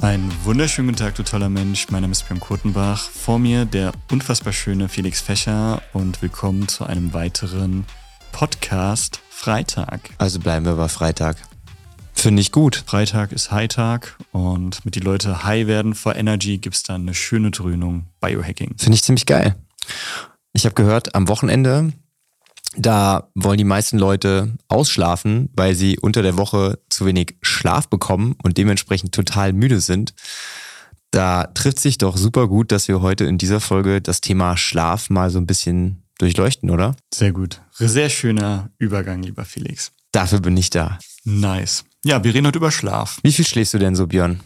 Einen wunderschönen guten Tag, du toller Mensch. Mein Name ist Björn Kurtenbach. Vor mir der unfassbar schöne Felix Fächer und willkommen zu einem weiteren Podcast Freitag. Also bleiben wir bei Freitag. Finde ich gut. Freitag ist High-Tag und mit die Leute high werden vor Energy gibt es dann eine schöne Dröhnung Biohacking. Finde ich ziemlich geil. Ich habe gehört, am Wochenende, da wollen die meisten Leute ausschlafen, weil sie unter der Woche zu wenig Schlaf bekommen und dementsprechend total müde sind. Da trifft sich doch super gut, dass wir heute in dieser Folge das Thema Schlaf mal so ein bisschen durchleuchten, oder? Sehr gut. Sehr schöner Übergang, lieber Felix. Dafür bin ich da. Nice. Ja, wir reden heute über Schlaf. Wie viel schläfst du denn so, Björn?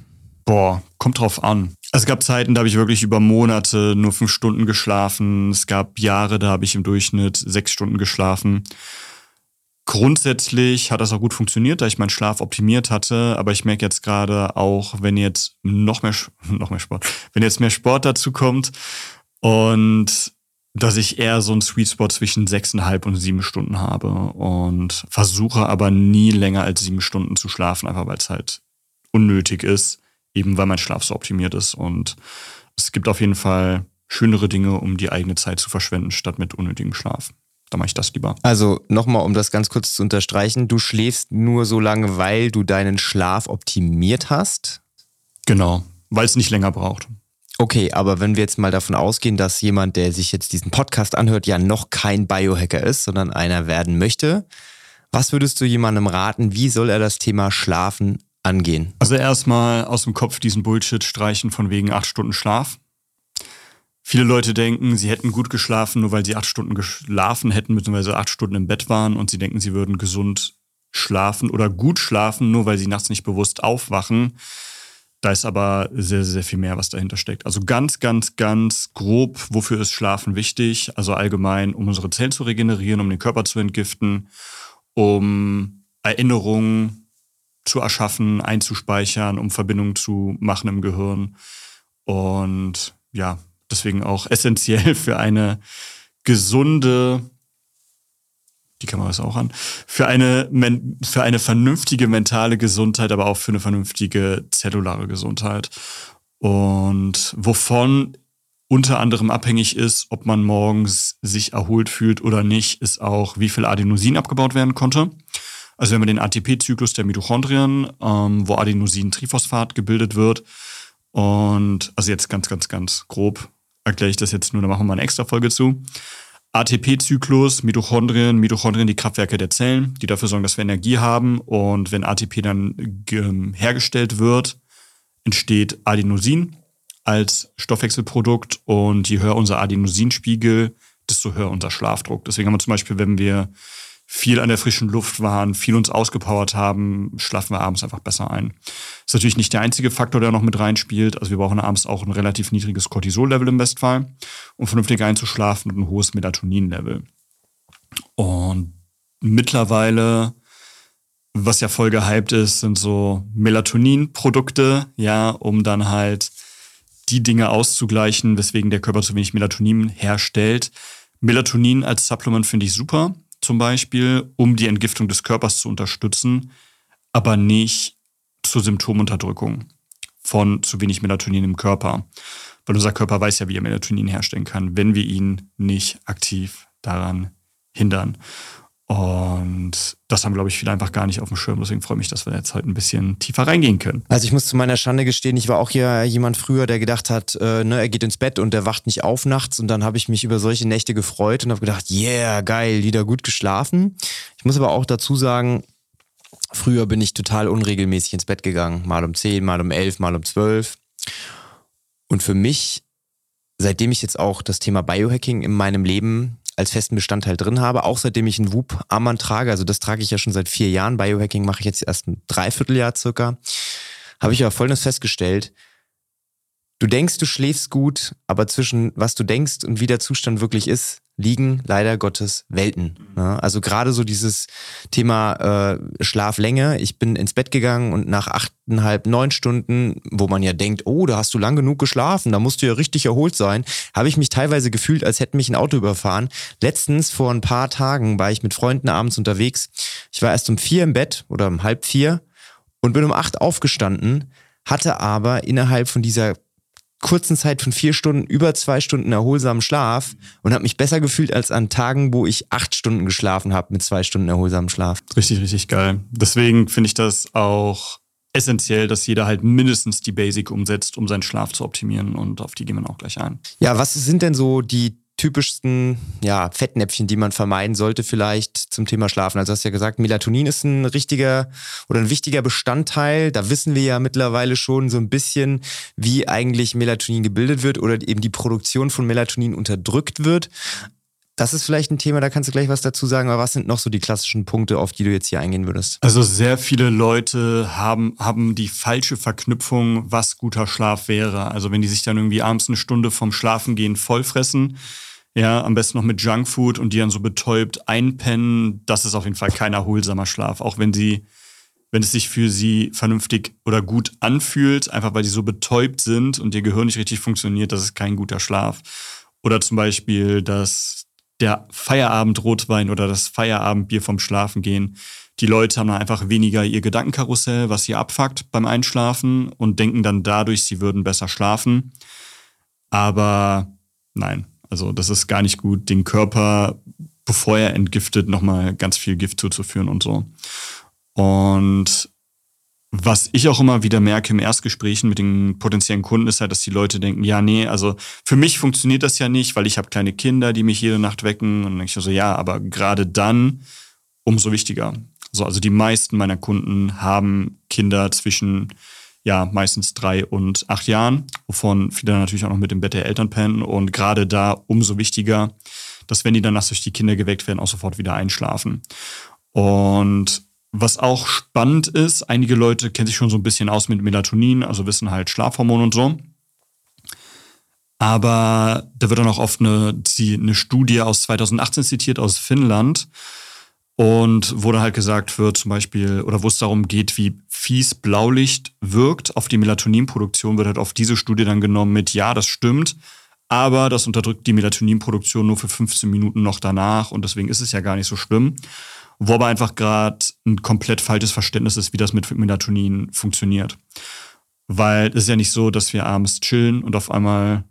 Boah, kommt drauf an. Es gab Zeiten, da habe ich wirklich über Monate nur fünf Stunden geschlafen. Es gab Jahre, da habe ich im Durchschnitt sechs Stunden geschlafen. Grundsätzlich hat das auch gut funktioniert, da ich meinen Schlaf optimiert hatte. Aber ich merke jetzt gerade auch, wenn jetzt noch mehr, noch mehr Sport, wenn jetzt mehr Sport dazu kommt und dass ich eher so einen Sweet Spot zwischen sechseinhalb und sieben Stunden habe und versuche aber nie länger als sieben Stunden zu schlafen, einfach weil es halt unnötig ist, eben weil mein Schlaf so optimiert ist. Und es gibt auf jeden Fall schönere Dinge, um die eigene Zeit zu verschwenden, statt mit unnötigem Schlaf. Da mache ich das lieber. Also nochmal, um das ganz kurz zu unterstreichen, du schläfst nur so lange, weil du deinen Schlaf optimiert hast? Genau, weil es nicht länger braucht. Okay, aber wenn wir jetzt mal davon ausgehen, dass jemand, der sich jetzt diesen Podcast anhört, ja noch kein Biohacker ist, sondern einer werden möchte, was würdest du jemandem raten, wie soll er das Thema Schlafen angehen? Also erstmal aus dem Kopf diesen Bullshit streichen von wegen acht Stunden Schlaf. Viele Leute denken, sie hätten gut geschlafen, nur weil sie acht Stunden geschlafen hätten, beziehungsweise acht Stunden im Bett waren und sie denken, sie würden gesund schlafen oder gut schlafen, nur weil sie nachts nicht bewusst aufwachen. Da ist aber sehr, sehr viel mehr, was dahinter steckt. Also ganz, ganz, ganz grob, wofür ist Schlafen wichtig? Also allgemein, um unsere Zellen zu regenerieren, um den Körper zu entgiften, um Erinnerungen zu erschaffen, einzuspeichern, um Verbindungen zu machen im Gehirn. Und ja, deswegen auch essentiell für eine gesunde die Kamera ist auch an, für eine, für eine vernünftige mentale Gesundheit, aber auch für eine vernünftige zellulare Gesundheit. Und wovon unter anderem abhängig ist, ob man morgens sich erholt fühlt oder nicht, ist auch, wie viel Adenosin abgebaut werden konnte. Also wenn man den ATP-Zyklus der Mitochondrien, ähm, wo Adenosin-Triphosphat gebildet wird, und also jetzt ganz, ganz, ganz grob erkläre ich das jetzt nur, da machen wir mal eine extra Folge zu. ATP-Zyklus, Mitochondrien, Mitochondrien die Kraftwerke der Zellen, die dafür sorgen, dass wir Energie haben. Und wenn ATP dann hergestellt wird, entsteht Adenosin als Stoffwechselprodukt. Und je höher unser Adenosinspiegel, desto höher unser Schlafdruck. Deswegen haben wir zum Beispiel, wenn wir viel an der frischen Luft waren, viel uns ausgepowert haben, schlafen wir abends einfach besser ein. Ist natürlich nicht der einzige Faktor, der noch mit reinspielt. Also wir brauchen abends auch ein relativ niedriges Cortisol-Level im Bestfall, um vernünftig einzuschlafen und ein hohes Melatonin-Level. Und mittlerweile, was ja voll gehypt ist, sind so Melatonin-Produkte, ja, um dann halt die Dinge auszugleichen, weswegen der Körper zu wenig Melatonin herstellt. Melatonin als Supplement finde ich super zum Beispiel, um die Entgiftung des Körpers zu unterstützen, aber nicht zur Symptomunterdrückung von zu wenig Melatonin im Körper. Weil unser Körper weiß ja, wie er Melatonin herstellen kann, wenn wir ihn nicht aktiv daran hindern. Und das haben, glaube ich, viele einfach gar nicht auf dem Schirm. Deswegen freue ich mich, dass wir jetzt heute ein bisschen tiefer reingehen können. Also ich muss zu meiner Schande gestehen, ich war auch hier jemand früher, der gedacht hat, äh, ne, er geht ins Bett und er wacht nicht auf nachts. Und dann habe ich mich über solche Nächte gefreut und habe gedacht, yeah, geil, wieder gut geschlafen. Ich muss aber auch dazu sagen, früher bin ich total unregelmäßig ins Bett gegangen. Mal um 10, mal um 11, mal um 12. Und für mich, seitdem ich jetzt auch das Thema Biohacking in meinem Leben als festen Bestandteil drin habe, auch seitdem ich ein Whoop-Armband trage, also das trage ich ja schon seit vier Jahren, Biohacking mache ich jetzt erst ein Dreivierteljahr circa, habe ich aber folgendes festgestellt, du denkst, du schläfst gut, aber zwischen was du denkst und wie der Zustand wirklich ist, liegen leider Gottes Welten. Ne? Also gerade so dieses Thema äh, Schlaflänge. Ich bin ins Bett gegangen und nach achteinhalb, neun Stunden, wo man ja denkt, oh, da hast du lang genug geschlafen, da musst du ja richtig erholt sein, habe ich mich teilweise gefühlt, als hätte mich ein Auto überfahren. Letztens vor ein paar Tagen war ich mit Freunden abends unterwegs. Ich war erst um vier im Bett oder um halb vier und bin um acht aufgestanden hatte aber innerhalb von dieser kurzen Zeit von vier Stunden über zwei Stunden erholsamen Schlaf und habe mich besser gefühlt als an Tagen, wo ich acht Stunden geschlafen habe mit zwei Stunden erholsamen Schlaf. Richtig, richtig geil. Deswegen finde ich das auch essentiell, dass jeder halt mindestens die Basic umsetzt, um seinen Schlaf zu optimieren und auf die gehen wir auch gleich ein. Ja, was sind denn so die typischsten ja, Fettnäpfchen, die man vermeiden sollte, vielleicht zum Thema Schlafen? Also, du hast ja gesagt, Melatonin ist ein richtiger oder ein wichtiger Bestandteil. Da wissen wir ja mittlerweile schon so ein bisschen, wie eigentlich Melatonin gebildet wird oder eben die Produktion von Melatonin unterdrückt wird. Das ist vielleicht ein Thema, da kannst du gleich was dazu sagen, aber was sind noch so die klassischen Punkte, auf die du jetzt hier eingehen würdest? Also sehr viele Leute haben, haben die falsche Verknüpfung, was guter Schlaf wäre. Also wenn die sich dann irgendwie abends eine Stunde vom Schlafengehen vollfressen, ja, am besten noch mit Junkfood und die dann so betäubt einpennen, das ist auf jeden Fall kein erholsamer Schlaf. Auch wenn sie, wenn es sich für sie vernünftig oder gut anfühlt, einfach weil sie so betäubt sind und ihr Gehirn nicht richtig funktioniert, das ist kein guter Schlaf. Oder zum Beispiel, dass der Feierabend-Rotwein oder das Feierabendbier vom Schlafengehen. Die Leute haben einfach weniger ihr Gedankenkarussell, was sie abfuckt beim Einschlafen und denken dann dadurch, sie würden besser schlafen. Aber nein, also das ist gar nicht gut, den Körper, bevor er entgiftet, nochmal ganz viel Gift zuzuführen und so. Und was ich auch immer wieder merke im Erstgesprächen mit den potenziellen Kunden ist halt, dass die Leute denken, ja, nee, also für mich funktioniert das ja nicht, weil ich habe kleine Kinder, die mich jede Nacht wecken. Und ich so, ja, aber gerade dann umso wichtiger. So, also die meisten meiner Kunden haben Kinder zwischen ja meistens drei und acht Jahren, wovon viele natürlich auch noch mit dem Bett der Eltern pennen. Und gerade da umso wichtiger, dass wenn die dann nachts durch die Kinder geweckt werden, auch sofort wieder einschlafen. Und was auch spannend ist, einige Leute kennen sich schon so ein bisschen aus mit Melatonin, also wissen halt Schlafhormon und so. Aber da wird dann auch oft eine, eine Studie aus 2018 zitiert aus Finnland. Und wo dann halt gesagt wird, zum Beispiel, oder wo es darum geht, wie fies Blaulicht wirkt auf die Melatoninproduktion, wird halt auf diese Studie dann genommen mit, ja, das stimmt, aber das unterdrückt die Melatoninproduktion nur für 15 Minuten noch danach und deswegen ist es ja gar nicht so schlimm. Wo aber einfach gerade ein komplett falsches Verständnis ist, wie das mit Melatonin funktioniert. Weil es ist ja nicht so, dass wir abends chillen und auf einmal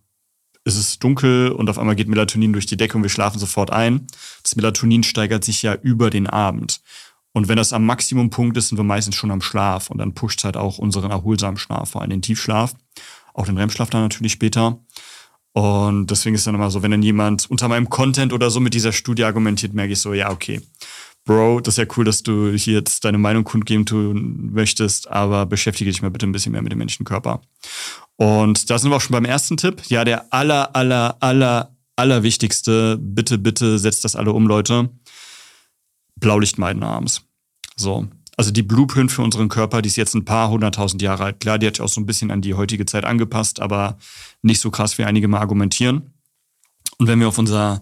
ist es dunkel und auf einmal geht Melatonin durch die Decke und wir schlafen sofort ein. Das Melatonin steigert sich ja über den Abend. Und wenn das am Maximumpunkt ist, sind wir meistens schon am Schlaf. Und dann pusht halt auch unseren erholsamen Schlaf, vor allem den Tiefschlaf. Auch den REM-Schlaf dann natürlich später. Und deswegen ist dann immer so, wenn dann jemand unter meinem Content oder so mit dieser Studie argumentiert, merke ich so, ja, okay. Bro, das ist ja cool, dass du hier jetzt deine Meinung kundgeben tun möchtest, aber beschäftige dich mal bitte ein bisschen mehr mit dem menschlichen Körper. Und da sind wir auch schon beim ersten Tipp. Ja, der aller, aller, aller, aller wichtigste. Bitte, bitte setzt das alle um, Leute. Blaulicht meiden abends. So. Also die Blueprint für unseren Körper, die ist jetzt ein paar hunderttausend Jahre alt. Klar, die hat sich auch so ein bisschen an die heutige Zeit angepasst, aber nicht so krass, wie einige mal argumentieren. Und wenn wir auf unser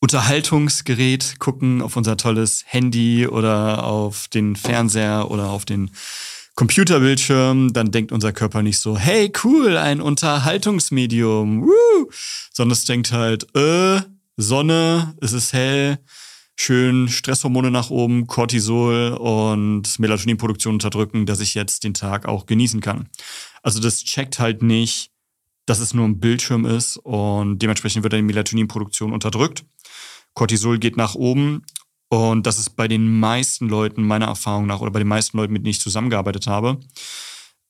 Unterhaltungsgerät gucken, auf unser tolles Handy oder auf den Fernseher oder auf den Computerbildschirm, dann denkt unser Körper nicht so, hey, cool, ein Unterhaltungsmedium, woo! sondern es denkt halt, äh, Sonne, es ist hell, schön Stresshormone nach oben, Cortisol und Melatoninproduktion unterdrücken, dass ich jetzt den Tag auch genießen kann. Also das checkt halt nicht, dass es nur ein Bildschirm ist und dementsprechend wird dann die Melatoninproduktion unterdrückt. Cortisol geht nach oben und das ist bei den meisten Leuten, meiner Erfahrung nach, oder bei den meisten Leuten, mit denen ich zusammengearbeitet habe,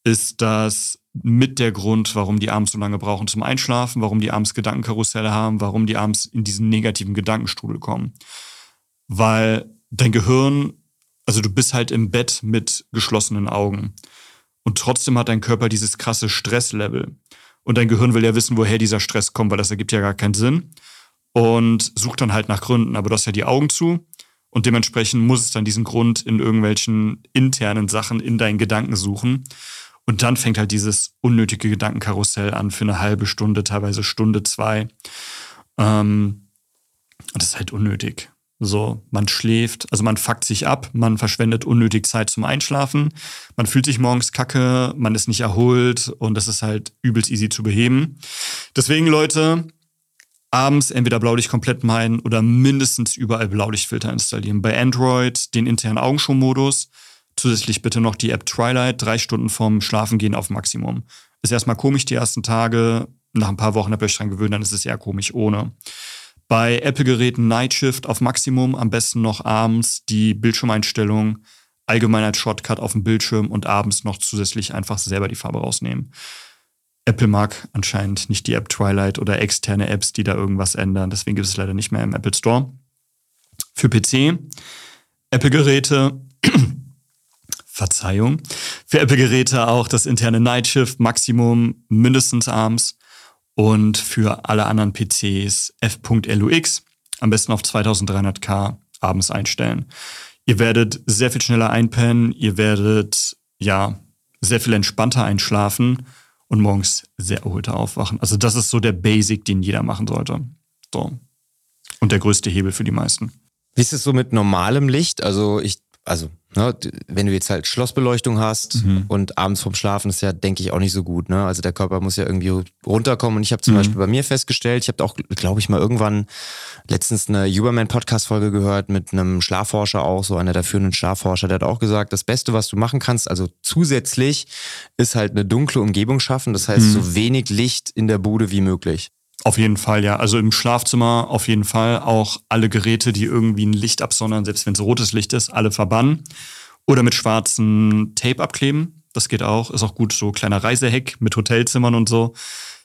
ist das mit der Grund, warum die abends so lange brauchen zum Einschlafen, warum die abends Gedankenkarusselle haben, warum die abends in diesen negativen Gedankenstrudel kommen. Weil dein Gehirn, also du bist halt im Bett mit geschlossenen Augen. Und trotzdem hat dein Körper dieses krasse Stresslevel. Und dein Gehirn will ja wissen, woher dieser Stress kommt, weil das ergibt ja gar keinen Sinn und sucht dann halt nach Gründen. Aber du hast ja die Augen zu und dementsprechend muss es dann diesen Grund in irgendwelchen internen Sachen in deinen Gedanken suchen. Und dann fängt halt dieses unnötige Gedankenkarussell an für eine halbe Stunde, teilweise Stunde, zwei. Ähm, und das ist halt unnötig. So, man schläft, also man fuckt sich ab, man verschwendet unnötig Zeit zum Einschlafen, man fühlt sich morgens kacke, man ist nicht erholt und das ist halt übelst easy zu beheben. Deswegen, Leute, abends entweder Blaulicht komplett meiden oder mindestens überall Blaulichtfilter installieren. Bei Android den internen Augenschonmodus, zusätzlich bitte noch die App Twilight, drei Stunden vorm Schlafengehen auf Maximum. Ist erstmal komisch die ersten Tage, nach ein paar Wochen habt ihr euch dran gewöhnt, dann ist es eher komisch ohne. Bei Apple-Geräten Night Shift auf Maximum, am besten noch abends die Bildschirmeinstellung allgemein als Shortcut auf dem Bildschirm und abends noch zusätzlich einfach selber die Farbe rausnehmen. Apple mag anscheinend nicht die App Twilight oder externe Apps, die da irgendwas ändern. Deswegen gibt es leider nicht mehr im Apple Store. Für PC, Apple-Geräte, Verzeihung, für Apple-Geräte auch das interne Night Shift Maximum mindestens abends und für alle anderen PCs f.lux am besten auf 2300K abends einstellen. Ihr werdet sehr viel schneller einpennen, ihr werdet ja sehr viel entspannter einschlafen und morgens sehr erholter aufwachen. Also das ist so der Basic, den jeder machen sollte. So. Und der größte Hebel für die meisten. Wie ist es so mit normalem Licht? Also ich, also Ne, wenn du jetzt halt Schlossbeleuchtung hast mhm. und abends vorm Schlafen ist ja, denke ich, auch nicht so gut. Ne? Also der Körper muss ja irgendwie runterkommen. Und ich habe zum mhm. Beispiel bei mir festgestellt, ich habe auch, glaube ich, mal irgendwann letztens eine Huberman-Podcast-Folge gehört mit einem Schlafforscher auch, so einer der führenden Schlafforscher, der hat auch gesagt, das Beste, was du machen kannst, also zusätzlich, ist halt eine dunkle Umgebung schaffen. Das heißt, mhm. so wenig Licht in der Bude wie möglich. Auf jeden Fall, ja. Also im Schlafzimmer auf jeden Fall auch alle Geräte, die irgendwie ein Licht absondern, selbst wenn es rotes Licht ist, alle verbannen. Oder mit schwarzem Tape abkleben. Das geht auch. Ist auch gut, so kleiner Reiseheck mit Hotelzimmern und so.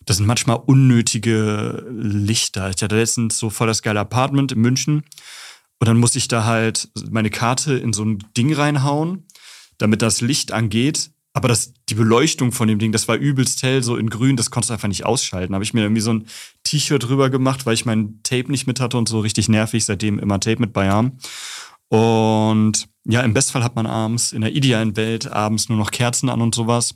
Das sind manchmal unnötige Lichter. Ich hatte letztens so voll das geile Apartment in München. Und dann muss ich da halt meine Karte in so ein Ding reinhauen, damit das Licht angeht. Aber das, die Beleuchtung von dem Ding, das war übelst hell, so in grün, das konntest du einfach nicht ausschalten. Habe ich mir irgendwie so ein T-Shirt drüber gemacht, weil ich mein Tape nicht mit hatte und so richtig nervig, seitdem immer Tape mit bei haben. Und ja, im Bestfall hat man abends, in der idealen Welt, abends nur noch Kerzen an und sowas.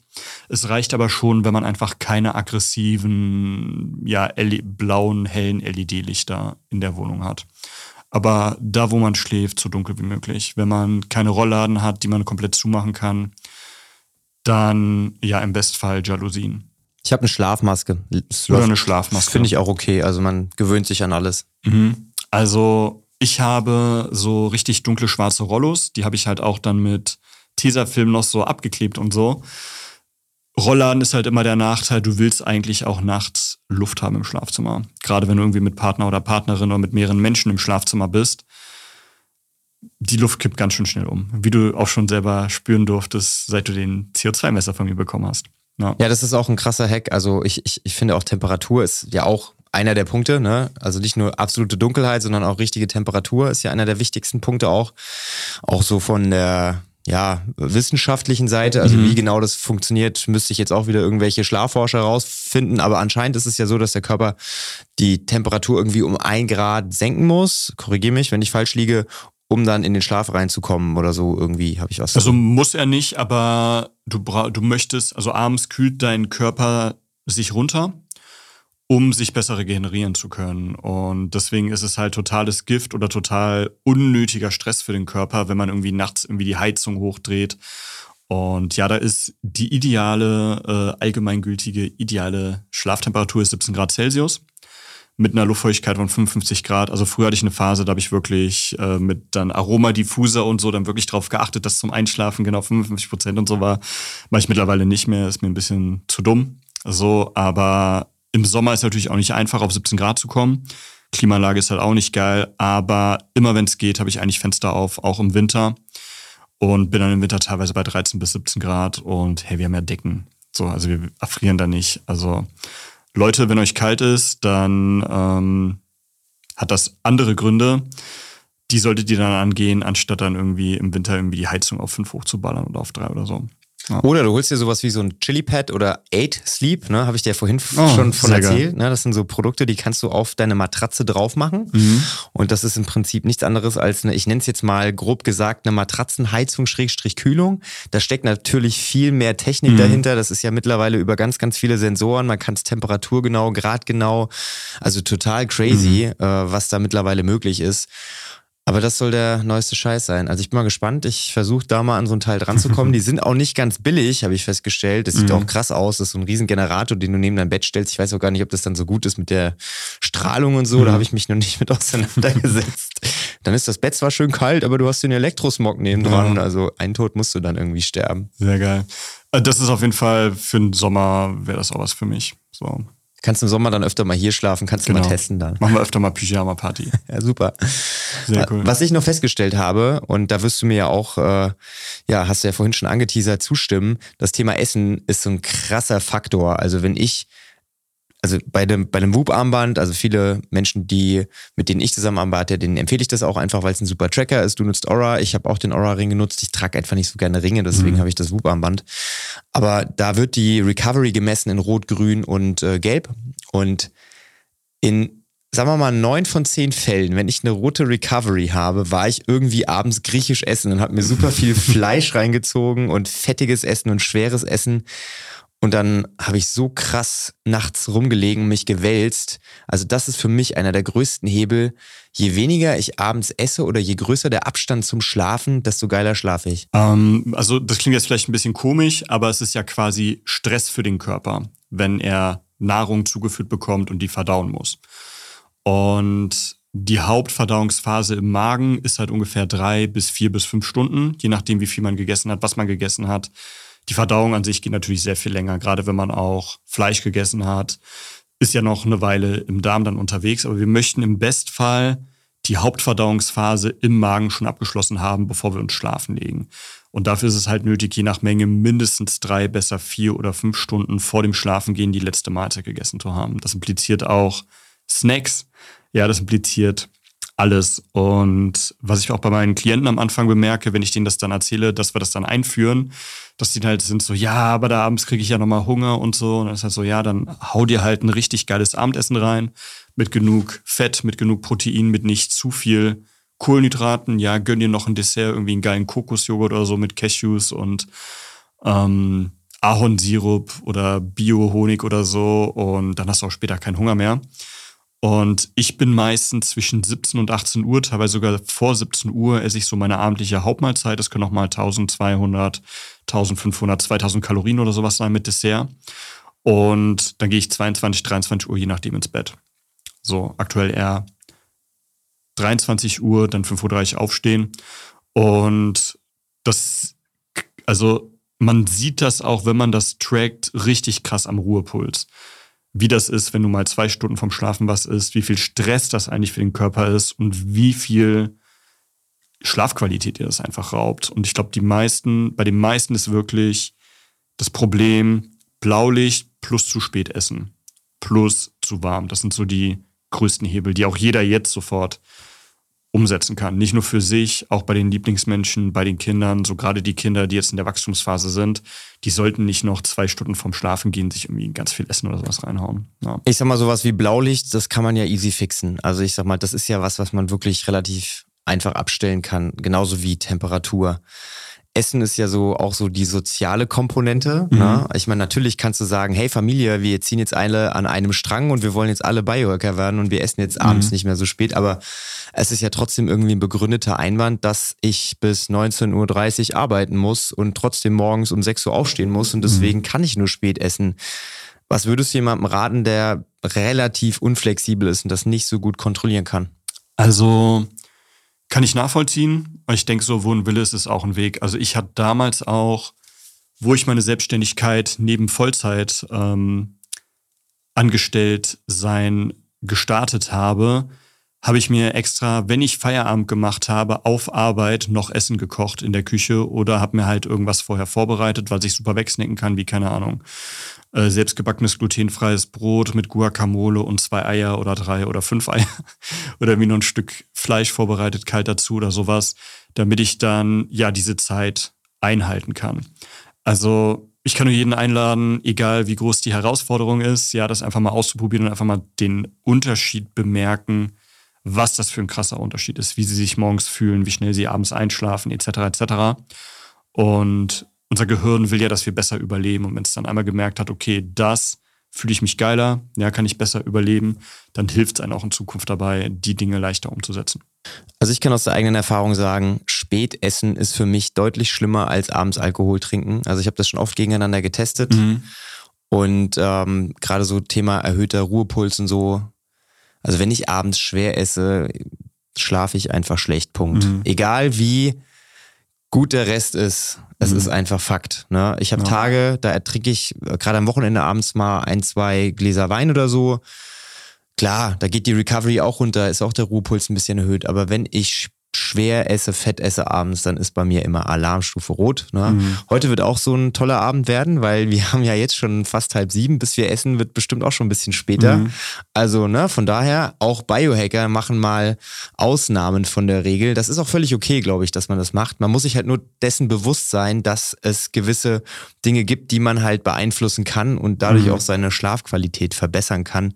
Es reicht aber schon, wenn man einfach keine aggressiven, ja, blauen, hellen LED-Lichter in der Wohnung hat. Aber da, wo man schläft, so dunkel wie möglich. Wenn man keine Rollladen hat, die man komplett zumachen kann, dann ja im Bestfall Jalousien. Ich habe eine Schlafmaske. Oder eine Schlafmaske. Finde ich auch okay. Also man gewöhnt sich an alles. Mhm. Also ich habe so richtig dunkle schwarze Rollos. Die habe ich halt auch dann mit Tesafilm noch so abgeklebt und so. Rollladen ist halt immer der Nachteil, du willst eigentlich auch nachts Luft haben im Schlafzimmer. Gerade wenn du irgendwie mit Partner oder Partnerin oder mit mehreren Menschen im Schlafzimmer bist die Luft kippt ganz schön schnell um. Wie du auch schon selber spüren durftest, seit du den CO2-Messer von mir bekommen hast. Ja. ja, das ist auch ein krasser Hack. Also ich, ich, ich finde auch Temperatur ist ja auch einer der Punkte, ne? Also nicht nur absolute Dunkelheit, sondern auch richtige Temperatur ist ja einer der wichtigsten Punkte auch. Auch so von der ja, wissenschaftlichen Seite, also mhm. wie genau das funktioniert, müsste ich jetzt auch wieder irgendwelche Schlafforscher rausfinden. Aber anscheinend ist es ja so, dass der Körper die Temperatur irgendwie um ein Grad senken muss. Korrigiere mich, wenn ich falsch liege, um dann in den Schlaf reinzukommen oder so irgendwie habe ich was. Also muss er nicht, aber du, du möchtest, also abends kühlt dein Körper sich runter, um sich besser regenerieren zu können. Und deswegen ist es halt totales Gift oder total unnötiger Stress für den Körper, wenn man irgendwie nachts irgendwie die Heizung hochdreht. Und ja, da ist die ideale, äh, allgemeingültige, ideale Schlaftemperatur ist 17 Grad Celsius mit einer Luftfeuchtigkeit von 55 Grad. Also früher hatte ich eine Phase, da habe ich wirklich äh, mit dann Aromadiffuser und so dann wirklich darauf geachtet, dass zum Einschlafen genau 55 Prozent und so war. Mache ich mittlerweile nicht mehr, ist mir ein bisschen zu dumm. So, aber im Sommer ist natürlich auch nicht einfach, auf 17 Grad zu kommen. Klimaanlage ist halt auch nicht geil, aber immer wenn es geht, habe ich eigentlich Fenster auf, auch im Winter. Und bin dann im Winter teilweise bei 13 bis 17 Grad und hey, wir haben ja Decken. So, also wir erfrieren da nicht. Also Leute, wenn euch kalt ist, dann ähm, hat das andere Gründe. Die solltet ihr dann angehen, anstatt dann irgendwie im Winter irgendwie die Heizung auf 5 hochzuballern oder auf 3 oder so. Ja. Oder du holst dir sowas wie so ein Chili Pad oder Eight Sleep, ne, habe ich dir vorhin oh, schon von erzählt. Ne, das sind so Produkte, die kannst du auf deine Matratze drauf machen. Mhm. Und das ist im Prinzip nichts anderes als eine, ich nenne es jetzt mal grob gesagt, eine Matratzenheizung Schrägstrich Kühlung. Da steckt natürlich viel mehr Technik mhm. dahinter. Das ist ja mittlerweile über ganz, ganz viele Sensoren. Man kann es temperaturgenau, gradgenau, also total crazy, mhm. äh, was da mittlerweile möglich ist. Aber das soll der neueste Scheiß sein. Also ich bin mal gespannt. Ich versuche da mal an so ein Teil dran zu kommen. Die sind auch nicht ganz billig, habe ich festgestellt. Das sieht mhm. auch krass aus. Das ist so ein riesen Generator, den du neben dein Bett stellst. Ich weiß auch gar nicht, ob das dann so gut ist mit der Strahlung und so. Mhm. Da habe ich mich noch nicht mit auseinandergesetzt. dann ist das Bett zwar schön kalt, aber du hast den Elektrosmog neben dran. Ja. Also ein Tod musst du dann irgendwie sterben. Sehr geil. Äh, das ist auf jeden Fall für den Sommer wäre das auch was für mich. So. Kannst im Sommer dann öfter mal hier schlafen, kannst genau. du mal genau. testen dann. Machen wir öfter mal Pyjama-Party. ja, super. Sehr cool. Was ich noch festgestellt habe, und da wirst du mir ja auch, äh, ja, hast du ja vorhin schon angeteasert, zustimmen, das Thema Essen ist so ein krasser Faktor. Also wenn ich also bei dem, bei dem Whoop-Armband, also viele Menschen, die, mit denen ich zusammen arbeite, denen empfehle ich das auch einfach, weil es ein super Tracker ist. Du nutzt Aura, ich habe auch den Aura-Ring genutzt. Ich trage einfach nicht so gerne Ringe, deswegen mhm. habe ich das Whoop-Armband. Aber da wird die Recovery gemessen in Rot, Grün und äh, Gelb. Und in, sagen wir mal, neun von zehn Fällen, wenn ich eine rote Recovery habe, war ich irgendwie abends griechisch essen und habe mir super viel Fleisch reingezogen und fettiges Essen und schweres Essen. Und dann habe ich so krass nachts rumgelegen, mich gewälzt. Also das ist für mich einer der größten Hebel. Je weniger ich abends esse oder je größer der Abstand zum Schlafen, desto geiler schlafe ich. Ähm, also das klingt jetzt vielleicht ein bisschen komisch, aber es ist ja quasi Stress für den Körper, wenn er Nahrung zugeführt bekommt und die verdauen muss. Und die Hauptverdauungsphase im Magen ist halt ungefähr drei bis vier bis fünf Stunden, je nachdem, wie viel man gegessen hat, was man gegessen hat. Die Verdauung an sich geht natürlich sehr viel länger, gerade wenn man auch Fleisch gegessen hat, ist ja noch eine Weile im Darm dann unterwegs. Aber wir möchten im Bestfall die Hauptverdauungsphase im Magen schon abgeschlossen haben, bevor wir uns schlafen legen. Und dafür ist es halt nötig, je nach Menge mindestens drei, besser vier oder fünf Stunden vor dem Schlafengehen die letzte Mahlzeit gegessen zu haben. Das impliziert auch Snacks. Ja, das impliziert alles. Und was ich auch bei meinen Klienten am Anfang bemerke, wenn ich denen das dann erzähle, dass wir das dann einführen, dass die halt sind so, ja, aber da abends kriege ich ja nochmal Hunger und so. Und dann ist halt so, ja, dann hau dir halt ein richtig geiles Abendessen rein mit genug Fett, mit genug Protein, mit nicht zu viel Kohlenhydraten. Ja, gönn dir noch ein Dessert, irgendwie einen geilen Kokosjoghurt oder so mit Cashews und ähm, Ahornsirup oder Bio-Honig oder so. Und dann hast du auch später keinen Hunger mehr. Und ich bin meistens zwischen 17 und 18 Uhr, teilweise sogar vor 17 Uhr, esse ich so meine abendliche Hauptmahlzeit. Das können auch mal 1200, 1500, 2000 Kalorien oder sowas sein mit Dessert. Und dann gehe ich 22, 23 Uhr, je nachdem, ins Bett. So, aktuell eher 23 Uhr, dann 5.30 Uhr aufstehen. Und das, also man sieht das auch, wenn man das trackt, richtig krass am Ruhepuls wie das ist, wenn du mal zwei Stunden vom Schlafen was isst, wie viel Stress das eigentlich für den Körper ist und wie viel Schlafqualität dir das einfach raubt. Und ich glaube, die meisten, bei den meisten ist wirklich das Problem Blaulicht plus zu spät essen, plus zu warm. Das sind so die größten Hebel, die auch jeder jetzt sofort umsetzen kann. Nicht nur für sich, auch bei den Lieblingsmenschen, bei den Kindern, so gerade die Kinder, die jetzt in der Wachstumsphase sind, die sollten nicht noch zwei Stunden vorm Schlafen gehen, sich irgendwie ganz viel Essen oder sowas reinhauen. Ja. Ich sag mal, sowas wie Blaulicht, das kann man ja easy fixen. Also ich sag mal, das ist ja was, was man wirklich relativ einfach abstellen kann, genauso wie Temperatur. Essen ist ja so auch so die soziale Komponente. Mhm. Ne? Ich meine, natürlich kannst du sagen, hey Familie, wir ziehen jetzt alle an einem Strang und wir wollen jetzt alle Biohacker werden und wir essen jetzt abends mhm. nicht mehr so spät. Aber es ist ja trotzdem irgendwie ein begründeter Einwand, dass ich bis 19.30 Uhr arbeiten muss und trotzdem morgens um 6 Uhr aufstehen muss und deswegen mhm. kann ich nur spät essen. Was würdest du jemandem raten, der relativ unflexibel ist und das nicht so gut kontrollieren kann? Also kann ich nachvollziehen. Ich denke, so, wo ein Wille ist, ist auch ein Weg. Also ich hatte damals auch, wo ich meine Selbstständigkeit neben Vollzeit ähm, angestellt sein gestartet habe, habe ich mir extra, wenn ich Feierabend gemacht habe, auf Arbeit noch Essen gekocht in der Küche oder habe mir halt irgendwas vorher vorbereitet, weil ich super wegsnacken kann, wie keine Ahnung. Äh, selbstgebackenes glutenfreies Brot mit Guacamole und zwei Eier oder drei oder fünf Eier oder mir noch ein Stück Fleisch vorbereitet, kalt dazu oder sowas, damit ich dann ja diese Zeit einhalten kann. Also ich kann nur jeden einladen, egal wie groß die Herausforderung ist, ja, das einfach mal auszuprobieren und einfach mal den Unterschied bemerken, was das für ein krasser Unterschied ist, wie sie sich morgens fühlen, wie schnell sie abends einschlafen, etc. etc. Und unser Gehirn will ja, dass wir besser überleben. Und wenn es dann einmal gemerkt hat, okay, das fühle ich mich geiler, ja, kann ich besser überleben, dann hilft es einem auch in Zukunft dabei, die Dinge leichter umzusetzen. Also ich kann aus der eigenen Erfahrung sagen, Spätessen ist für mich deutlich schlimmer als abends Alkohol trinken. Also ich habe das schon oft gegeneinander getestet. Mhm. Und ähm, gerade so Thema erhöhter Ruhepuls und so. Also wenn ich abends schwer esse, schlafe ich einfach schlecht. Punkt. Mhm. Egal wie gut der Rest ist, es mhm. ist einfach Fakt. Ne? Ich habe ja. Tage, da ertrinke ich äh, gerade am Wochenende abends mal ein, zwei Gläser Wein oder so. Klar, da geht die Recovery auch runter, ist auch der Ruhepuls ein bisschen erhöht. Aber wenn ich schwer esse, fett esse abends, dann ist bei mir immer Alarmstufe rot. Ne? Mhm. Heute wird auch so ein toller Abend werden, weil wir haben ja jetzt schon fast halb sieben, bis wir essen, wird bestimmt auch schon ein bisschen später. Mhm. Also, ne, von daher, auch Biohacker machen mal Ausnahmen von der Regel. Das ist auch völlig okay, glaube ich, dass man das macht. Man muss sich halt nur dessen bewusst sein, dass es gewisse Dinge gibt, die man halt beeinflussen kann und dadurch mhm. auch seine Schlafqualität verbessern kann.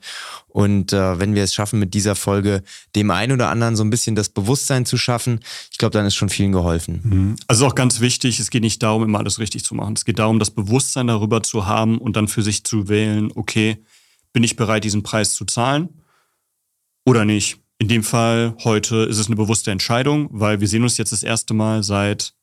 Und äh, wenn wir es schaffen, mit dieser Folge dem einen oder anderen so ein bisschen das Bewusstsein zu schaffen, ich glaube, dann ist schon vielen geholfen. Mhm. Also auch ganz wichtig, es geht nicht darum, immer alles richtig zu machen. Es geht darum, das Bewusstsein darüber zu haben und dann für sich zu wählen, okay, bin ich bereit, diesen Preis zu zahlen oder nicht? In dem Fall heute ist es eine bewusste Entscheidung, weil wir sehen uns jetzt das erste Mal seit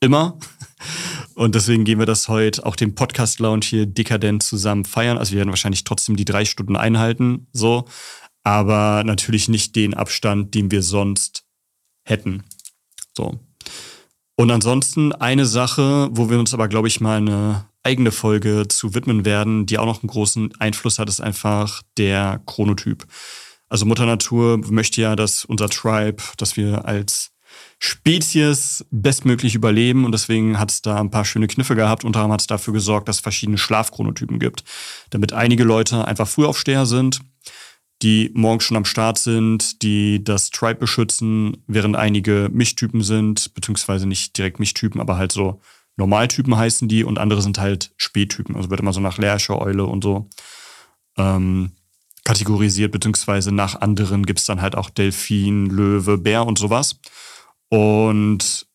immer. Und deswegen gehen wir das heute auch den Podcast-Lounge hier dekadent zusammen feiern. Also wir werden wahrscheinlich trotzdem die drei Stunden einhalten, so. Aber natürlich nicht den Abstand, den wir sonst hätten. So. Und ansonsten eine Sache, wo wir uns aber, glaube ich, mal eine eigene Folge zu widmen werden, die auch noch einen großen Einfluss hat, ist einfach der Chronotyp. Also Mutter Natur möchte ja, dass unser Tribe, dass wir als Spezies bestmöglich überleben und deswegen hat es da ein paar schöne Kniffe gehabt. Unter anderem hat es dafür gesorgt, dass es verschiedene Schlafchronotypen gibt, damit einige Leute einfach Frühaufsteher sind, die morgens schon am Start sind, die das Tribe beschützen, während einige Mischtypen sind, beziehungsweise nicht direkt Mischtypen, aber halt so Normaltypen heißen die und andere sind halt Spättypen. Also wird immer so nach Lerche, Eule und so ähm, kategorisiert, beziehungsweise nach anderen gibt es dann halt auch Delfin, Löwe, Bär und sowas. Und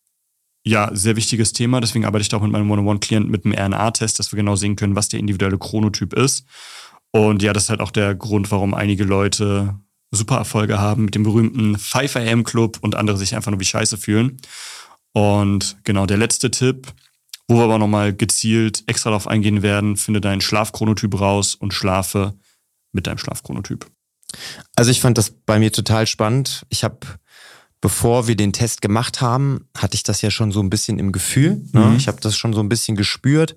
ja, sehr wichtiges Thema. Deswegen arbeite ich da auch mit meinem One-on-One-Klienten mit einem RNA-Test, dass wir genau sehen können, was der individuelle Chronotyp ist. Und ja, das ist halt auch der Grund, warum einige Leute super Erfolge haben mit dem berühmten 5 AM Club und andere sich einfach nur wie scheiße fühlen. Und genau der letzte Tipp, wo wir aber nochmal gezielt extra darauf eingehen werden, finde deinen Schlafchronotyp raus und schlafe mit deinem Schlafchronotyp. Also ich fand das bei mir total spannend. Ich habe bevor wir den Test gemacht haben, hatte ich das ja schon so ein bisschen im Gefühl. Ne? Mhm. Ich habe das schon so ein bisschen gespürt.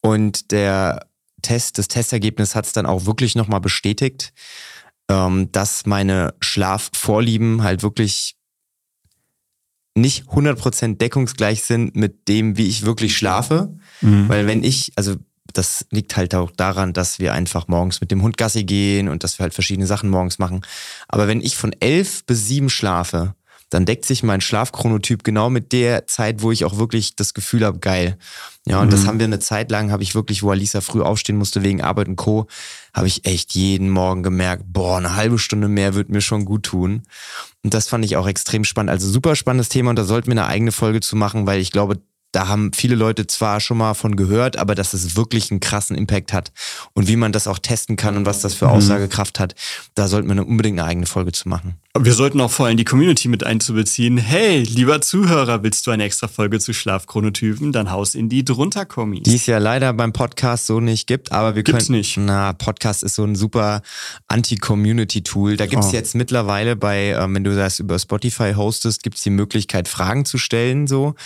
Und der Test, das Testergebnis hat es dann auch wirklich nochmal bestätigt, ähm, dass meine Schlafvorlieben halt wirklich nicht 100% deckungsgleich sind mit dem, wie ich wirklich schlafe. Mhm. Weil wenn ich, also das liegt halt auch daran, dass wir einfach morgens mit dem Hund Gassi gehen und dass wir halt verschiedene Sachen morgens machen. Aber wenn ich von elf bis sieben schlafe, dann deckt sich mein Schlafchronotyp genau mit der Zeit, wo ich auch wirklich das Gefühl habe, geil. Ja, und mhm. das haben wir eine Zeit lang, habe ich wirklich, wo Alisa früh aufstehen musste wegen Arbeit und Co., habe ich echt jeden Morgen gemerkt, boah, eine halbe Stunde mehr wird mir schon gut tun. Und das fand ich auch extrem spannend. Also super spannendes Thema und da sollten wir eine eigene Folge zu machen, weil ich glaube, da haben viele Leute zwar schon mal von gehört, aber dass es wirklich einen krassen Impact hat und wie man das auch testen kann und was das für mhm. Aussagekraft hat, da sollten wir unbedingt eine eigene Folge zu machen. Wir sollten auch vor allem die Community mit einzubeziehen. Hey, lieber Zuhörer, willst du eine extra Folge zu Schlafchronotypen? Dann haus in die drunter Kommis. Die es ja leider beim Podcast so nicht gibt, aber wir Gibt's können. nicht. Na, Podcast ist so ein super Anti-Community-Tool. Da gibt es oh. jetzt mittlerweile bei, äh, wenn du das über Spotify hostest, gibt es die Möglichkeit, Fragen zu stellen, so.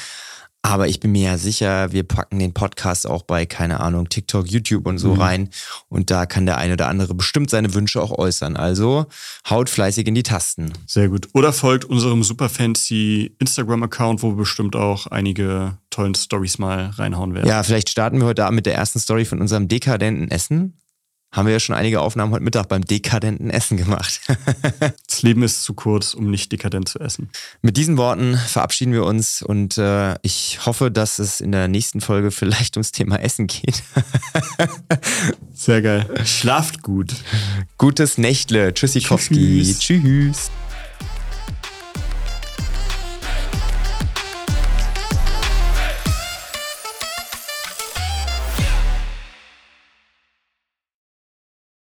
Aber ich bin mir ja sicher, wir packen den Podcast auch bei, keine Ahnung, TikTok, YouTube und so mhm. rein. Und da kann der eine oder andere bestimmt seine Wünsche auch äußern. Also haut fleißig in die Tasten. Sehr gut. Oder folgt unserem super fancy Instagram-Account, wo wir bestimmt auch einige tollen Stories mal reinhauen werden. Ja, vielleicht starten wir heute Abend mit der ersten Story von unserem dekadenten Essen haben wir ja schon einige Aufnahmen heute Mittag beim dekadenten Essen gemacht. das Leben ist zu kurz, um nicht dekadent zu essen. Mit diesen Worten verabschieden wir uns und äh, ich hoffe, dass es in der nächsten Folge vielleicht ums Thema Essen geht. Sehr geil. Schlaft gut. Gutes Nächtle. Tschüssikowski. Tschüss. Tschüss.